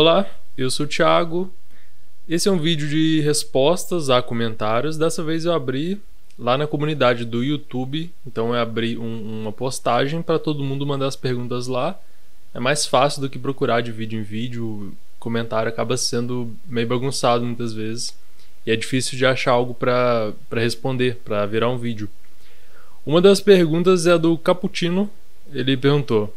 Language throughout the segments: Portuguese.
Olá, eu sou o Thiago. Esse é um vídeo de respostas a comentários. Dessa vez eu abri lá na comunidade do YouTube, então eu abri um, uma postagem para todo mundo mandar as perguntas lá. É mais fácil do que procurar de vídeo em vídeo. O comentário acaba sendo meio bagunçado muitas vezes e é difícil de achar algo para responder, para virar um vídeo. Uma das perguntas é a do Caputino. Ele perguntou: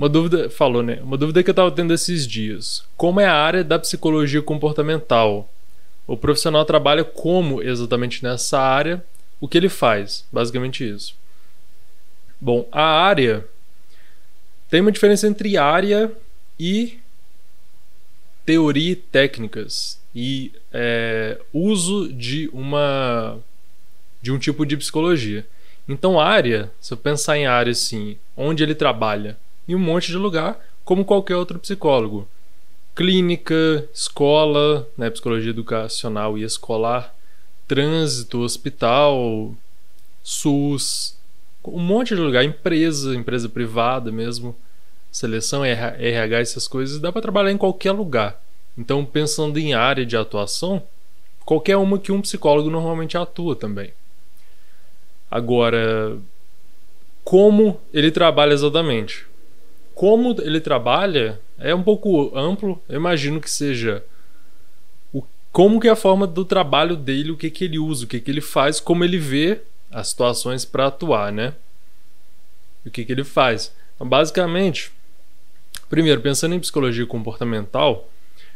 uma dúvida, falou, né? Uma dúvida que eu estava tendo esses dias. Como é a área da psicologia comportamental? O profissional trabalha como exatamente nessa área? O que ele faz? Basicamente isso. Bom, a área tem uma diferença entre área e teoria e técnicas e é, uso de uma de um tipo de psicologia. Então, área, se eu pensar em área assim, onde ele trabalha, em um monte de lugar, como qualquer outro psicólogo. Clínica, escola, né, psicologia educacional e escolar, trânsito, hospital, SUS, um monte de lugar, empresa, empresa privada mesmo, seleção, RH, essas coisas, dá para trabalhar em qualquer lugar. Então, pensando em área de atuação, qualquer uma que um psicólogo normalmente atua também. Agora, como ele trabalha exatamente? Como ele trabalha é um pouco amplo. Eu imagino que seja o, como que é a forma do trabalho dele, o que, que ele usa, o que, que ele faz, como ele vê as situações para atuar, né? O que, que ele faz. Então, basicamente, primeiro, pensando em psicologia comportamental,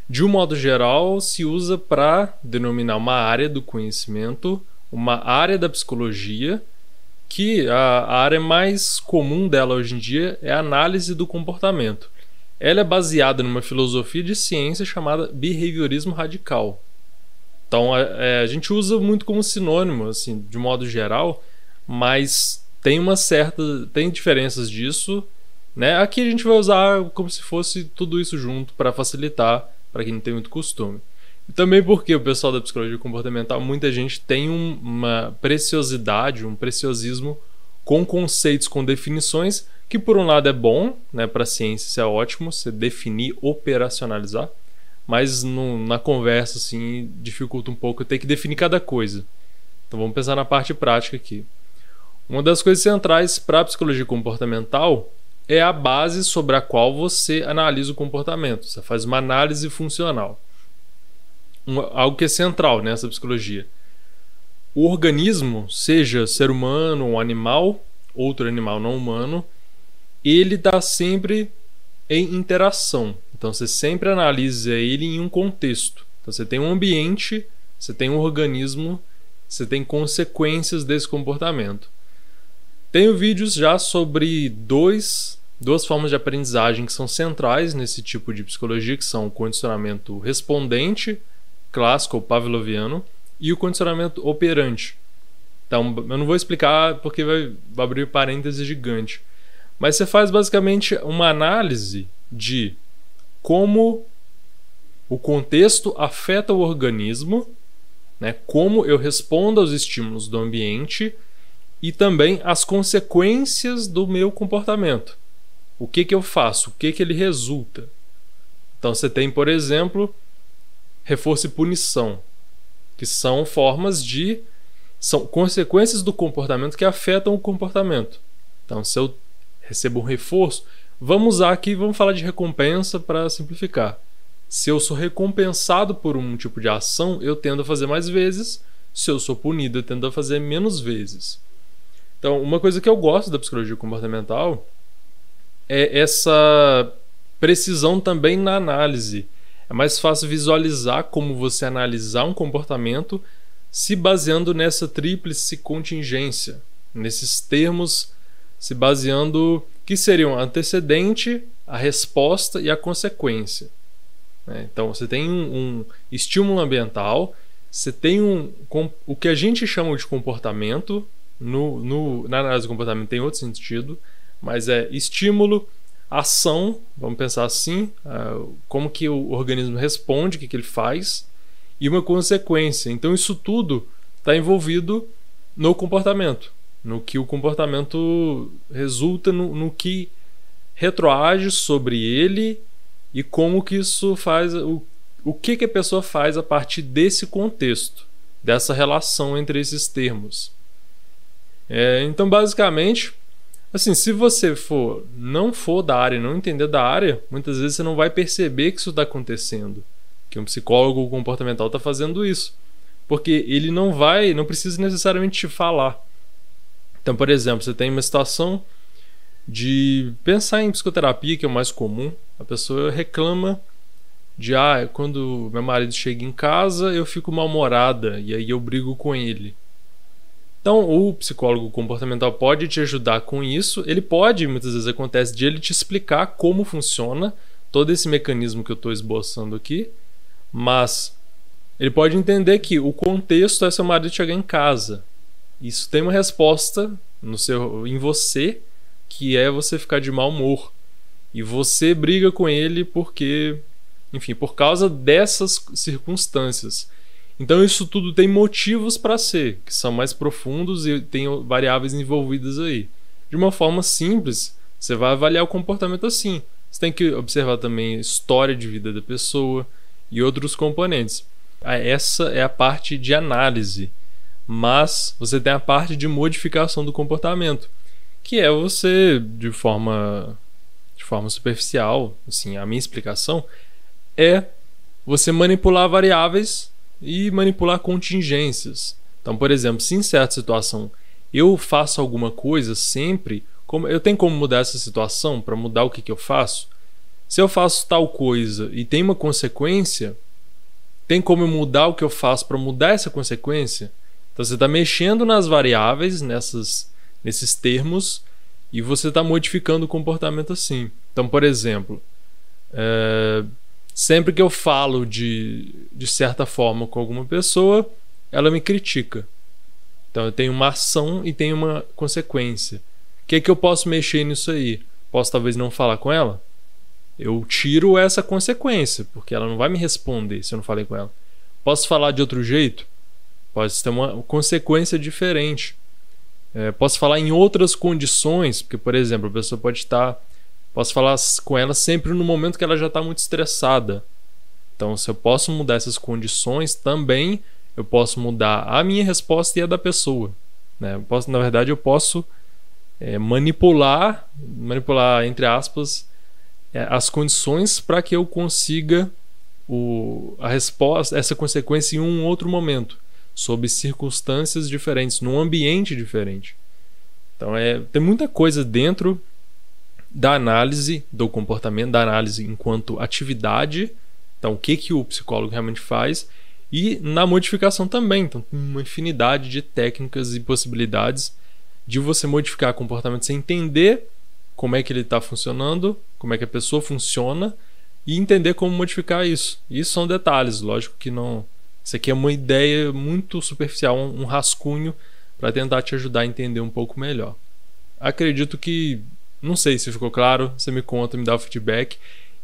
de um modo geral, se usa para denominar uma área do conhecimento, uma área da psicologia que a, a área mais comum dela hoje em dia é a análise do comportamento. Ela é baseada numa filosofia de ciência chamada behaviorismo radical. Então é, a gente usa muito como sinônimo, assim, de modo geral, mas tem uma certa, tem diferenças disso, né? Aqui a gente vai usar como se fosse tudo isso junto para facilitar para quem não tem muito costume. Também porque o pessoal da psicologia comportamental, muita gente tem um, uma preciosidade, um preciosismo com conceitos, com definições, que por um lado é bom, né, para a ciência isso é ótimo, você definir, operacionalizar, mas no, na conversa assim dificulta um pouco ter que definir cada coisa. Então vamos pensar na parte prática aqui. Uma das coisas centrais para a psicologia comportamental é a base sobre a qual você analisa o comportamento. Você faz uma análise funcional algo que é central nessa psicologia. O organismo, seja ser humano ou animal, outro animal não humano, ele está sempre em interação. Então você sempre analisa ele em um contexto. Então você tem um ambiente, você tem um organismo, você tem consequências desse comportamento. Tenho vídeos já sobre dois, duas formas de aprendizagem que são centrais nesse tipo de psicologia, que são o condicionamento respondente clássico ou pavloviano e o condicionamento operante. Então, eu não vou explicar porque vai, abrir parênteses gigante. Mas você faz basicamente uma análise de como o contexto afeta o organismo, né? como eu respondo aos estímulos do ambiente e também as consequências do meu comportamento. O que, que eu faço? O que, que ele resulta? Então você tem, por exemplo, reforço e punição, que são formas de são consequências do comportamento que afetam o comportamento. Então, se eu recebo um reforço, vamos usar aqui, vamos falar de recompensa para simplificar. Se eu sou recompensado por um tipo de ação, eu tendo a fazer mais vezes. Se eu sou punido, eu tendo a fazer menos vezes. Então, uma coisa que eu gosto da psicologia comportamental é essa precisão também na análise. É mais fácil visualizar como você analisar um comportamento se baseando nessa tríplice contingência, nesses termos se baseando que seriam antecedente, a resposta e a consequência. Né? Então você tem um, um, estímulo ambiental, você tem um, o que a gente chama de comportamento, no, no, na análise do comportamento tem outro sentido, mas é estímulo, ação, vamos pensar assim, uh, como que o organismo responde, o que, que ele faz, e uma consequência. Então isso tudo está envolvido no comportamento, no que o comportamento resulta no, no que retroage sobre ele e como que isso faz o, o que que a pessoa faz a partir desse contexto, dessa relação entre esses termos. É, então, basicamente, assim, se você for não for da área, não entender da área, muitas vezes você não vai perceber que isso está acontecendo, que um psicólogo comportamental está fazendo isso, porque ele não vai, não precisa necessariamente te falar. Então, por exemplo, você tem uma situação de pensar em psicoterapia, que é o mais comum. A pessoa reclama de ah, quando meu marido chega em casa, eu fico mal-humorada e aí eu brigo com ele. Então, o psicólogo comportamental pode te ajudar com isso. Ele pode, muitas vezes acontece, de ele te explicar como funciona todo esse mecanismo que eu estou esboçando aqui, mas ele pode entender que o contexto é seu marido chegar em casa. Isso tem uma resposta no seu, em você, que é você ficar de mau humor. E você briga com ele porque, enfim, por causa dessas circunstâncias. Então isso tudo tem motivos para ser, que são mais profundos e tem variáveis envolvidas aí. De uma forma simples, você vai avaliar o comportamento assim. Você tem que observar também a história de vida da pessoa e outros componentes. Essa é a parte de análise mas você tem a parte de modificação do comportamento, que é você de forma de forma superficial, assim, a minha explicação é você manipular variáveis e manipular contingências. Então, por exemplo, se em certa situação eu faço alguma coisa sempre, como eu tenho como mudar essa situação para mudar o que, que eu faço? Se eu faço tal coisa e tem uma consequência, tem como eu mudar o que eu faço para mudar essa consequência? Então você está mexendo nas variáveis, nessas, nesses termos, e você está modificando o comportamento assim. Então, por exemplo, é, sempre que eu falo de, de certa forma com alguma pessoa, ela me critica. Então eu tenho uma ação e tenho uma consequência. O que é que eu posso mexer nisso aí? Posso talvez não falar com ela? Eu tiro essa consequência, porque ela não vai me responder se eu não falei com ela. Posso falar de outro jeito? Pode ter uma consequência diferente. É, posso falar em outras condições, porque, por exemplo, a pessoa pode estar. Posso falar com ela sempre no momento que ela já está muito estressada. Então, se eu posso mudar essas condições, também eu posso mudar a minha resposta e a da pessoa. Né? Posso, na verdade, eu posso é, manipular, manipular entre aspas, é, as condições para que eu consiga o, a resposta, essa consequência em um outro momento sob circunstâncias diferentes, num ambiente diferente. Então é, tem muita coisa dentro da análise do comportamento, da análise enquanto atividade, então o que, que o psicólogo realmente faz, e na modificação também. Então tem uma infinidade de técnicas e possibilidades de você modificar comportamento sem entender como é que ele está funcionando, como é que a pessoa funciona e entender como modificar isso. Isso são detalhes, lógico que não isso aqui é uma ideia muito superficial, um rascunho para tentar te ajudar a entender um pouco melhor. Acredito que, não sei se ficou claro, você me conta, me dá o feedback.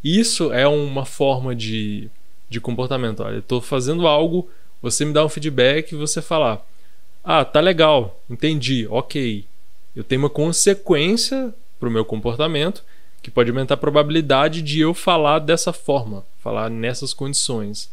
Isso é uma forma de, de comportamento. Olha, eu estou fazendo algo, você me dá um feedback e você falar: Ah, tá legal, entendi, ok. Eu tenho uma consequência para o meu comportamento que pode aumentar a probabilidade de eu falar dessa forma, falar nessas condições.